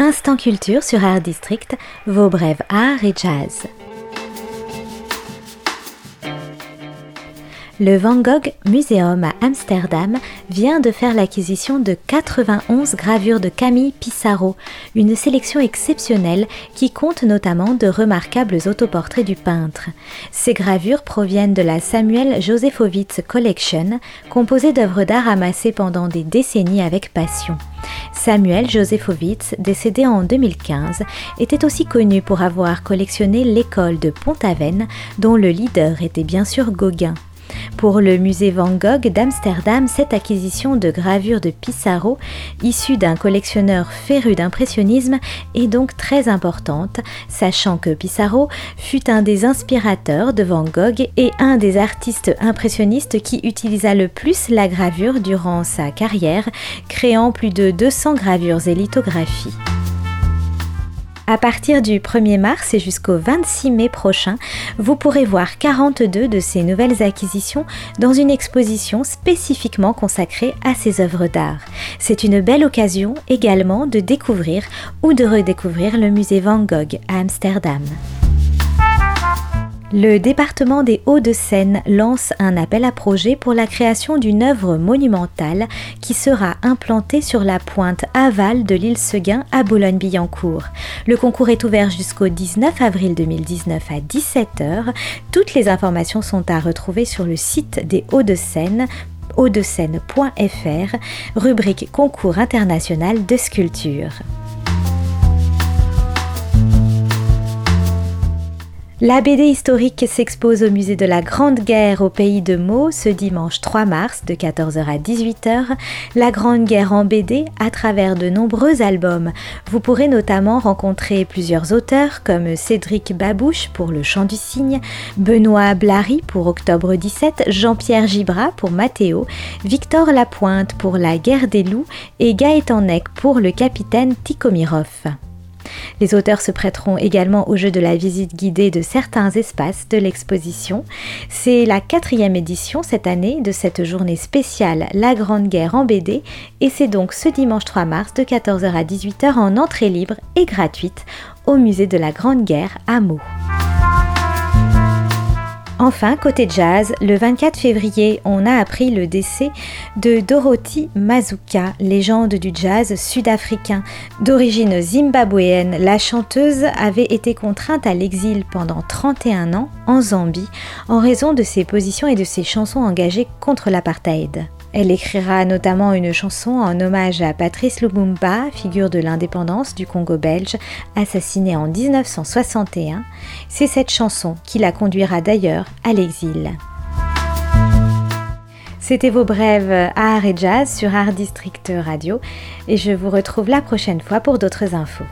Instant Culture sur Art District, vos brèves art et jazz. Le Van Gogh Museum à Amsterdam vient de faire l'acquisition de 91 gravures de Camille Pissarro, une sélection exceptionnelle qui compte notamment de remarquables autoportraits du peintre. Ces gravures proviennent de la Samuel Josefowitz Collection, composée d'œuvres d'art amassées pendant des décennies avec passion. Samuel Josefowitz, décédé en 2015, était aussi connu pour avoir collectionné l'école de Pont-Aven, dont le leader était bien sûr Gauguin. Pour le musée Van Gogh d'Amsterdam, cette acquisition de gravures de Pissarro, issue d'un collectionneur féru d'impressionnisme, est donc très importante, sachant que Pissarro fut un des inspirateurs de Van Gogh et un des artistes impressionnistes qui utilisa le plus la gravure durant sa carrière, créant plus de 200 gravures et lithographies. À partir du 1er mars et jusqu'au 26 mai prochain, vous pourrez voir 42 de ces nouvelles acquisitions dans une exposition spécifiquement consacrée à ces œuvres d'art. C'est une belle occasion également de découvrir ou de redécouvrir le musée Van Gogh à Amsterdam. Le département des Hauts-de-Seine lance un appel à projet pour la création d'une œuvre monumentale qui sera implantée sur la pointe aval de l'île Seguin à Boulogne-Billancourt. Le concours est ouvert jusqu'au 19 avril 2019 à 17h. Toutes les informations sont à retrouver sur le site des Hauts-de-Seine hauts-de-seine.fr, rubrique concours international de sculpture. La BD historique s'expose au musée de la Grande Guerre au pays de Meaux ce dimanche 3 mars de 14h à 18h. La Grande Guerre en BD à travers de nombreux albums. Vous pourrez notamment rencontrer plusieurs auteurs comme Cédric Babouche pour Le Chant du Cygne, Benoît Blary pour Octobre 17, Jean-Pierre Gibra pour Mathéo, Victor Lapointe pour La Guerre des Loups et Gaëtan Neck pour Le Capitaine Tikhomirov. Les auteurs se prêteront également au jeu de la visite guidée de certains espaces de l'exposition. C'est la quatrième édition cette année de cette journée spéciale La Grande Guerre en BD et c'est donc ce dimanche 3 mars de 14h à 18h en entrée libre et gratuite au musée de la Grande Guerre à Meaux. Enfin, côté jazz, le 24 février, on a appris le décès de Dorothy Mazuka, légende du jazz sud-africain. D'origine zimbabwéenne, la chanteuse avait été contrainte à l'exil pendant 31 ans en Zambie en raison de ses positions et de ses chansons engagées contre l'apartheid. Elle écrira notamment une chanson en hommage à Patrice Lumumba, figure de l'indépendance du Congo belge, assassiné en 1961. C'est cette chanson qui la conduira d'ailleurs à l'exil. C'était vos brèves art et jazz sur Art District Radio et je vous retrouve la prochaine fois pour d'autres infos.